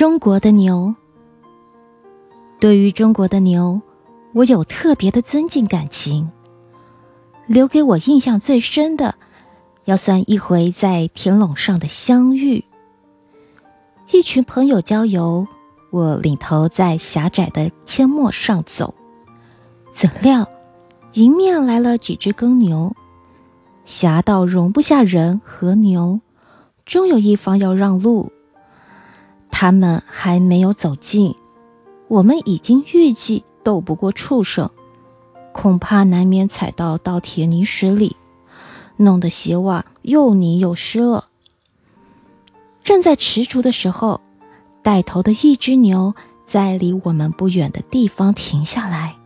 中国的牛，对于中国的牛，我有特别的尊敬感情。留给我印象最深的，要算一回在田垄上的相遇。一群朋友郊游，我领头在狭窄的阡陌上走，怎料迎面来了几只耕牛，狭道容不下人和牛，终有一方要让路。他们还没有走近，我们已经预计斗不过畜生，恐怕难免踩到稻田泥石里，弄得鞋袜又泥又湿了。正在踟蹰的时候，带头的一只牛在离我们不远的地方停下来，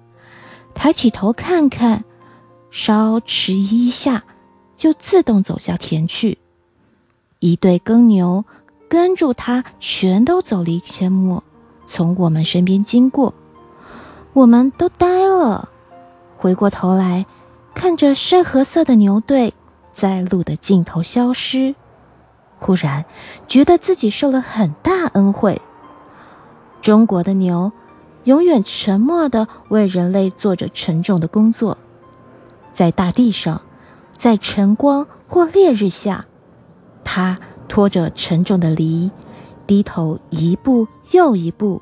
抬起头看看，稍迟疑一下，就自动走下田去。一对耕牛。跟住他，全都走离阡陌，从我们身边经过，我们都呆了。回过头来，看着深褐色的牛队在路的尽头消失，忽然觉得自己受了很大恩惠。中国的牛永远沉默地为人类做着沉重的工作，在大地上，在晨光或烈日下，它。拖着沉重的犁，低头一步又一步，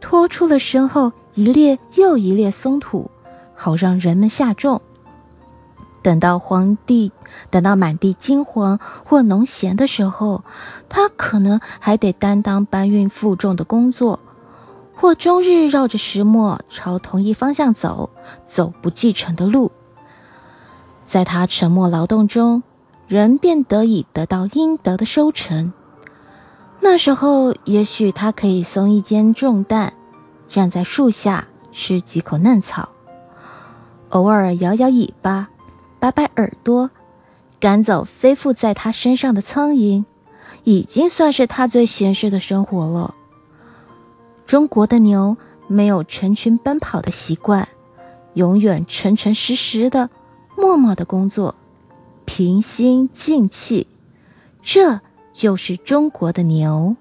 拖出了身后一列又一列松土，好让人们下种。等到黄地，等到满地金黄或农闲的时候，他可能还得担当搬运负重的工作，或终日绕着石磨朝同一方向走，走不继承的路。在他沉默劳动中。人便得以得到应得的收成。那时候，也许他可以松一肩重担，站在树下吃几口嫩草，偶尔摇摇尾巴，摆摆耳朵，赶走飞附在他身上的苍蝇，已经算是他最闲适的生活了。中国的牛没有成群奔跑的习惯，永远诚诚实实的，默默的工作。平心静气，这就是中国的牛。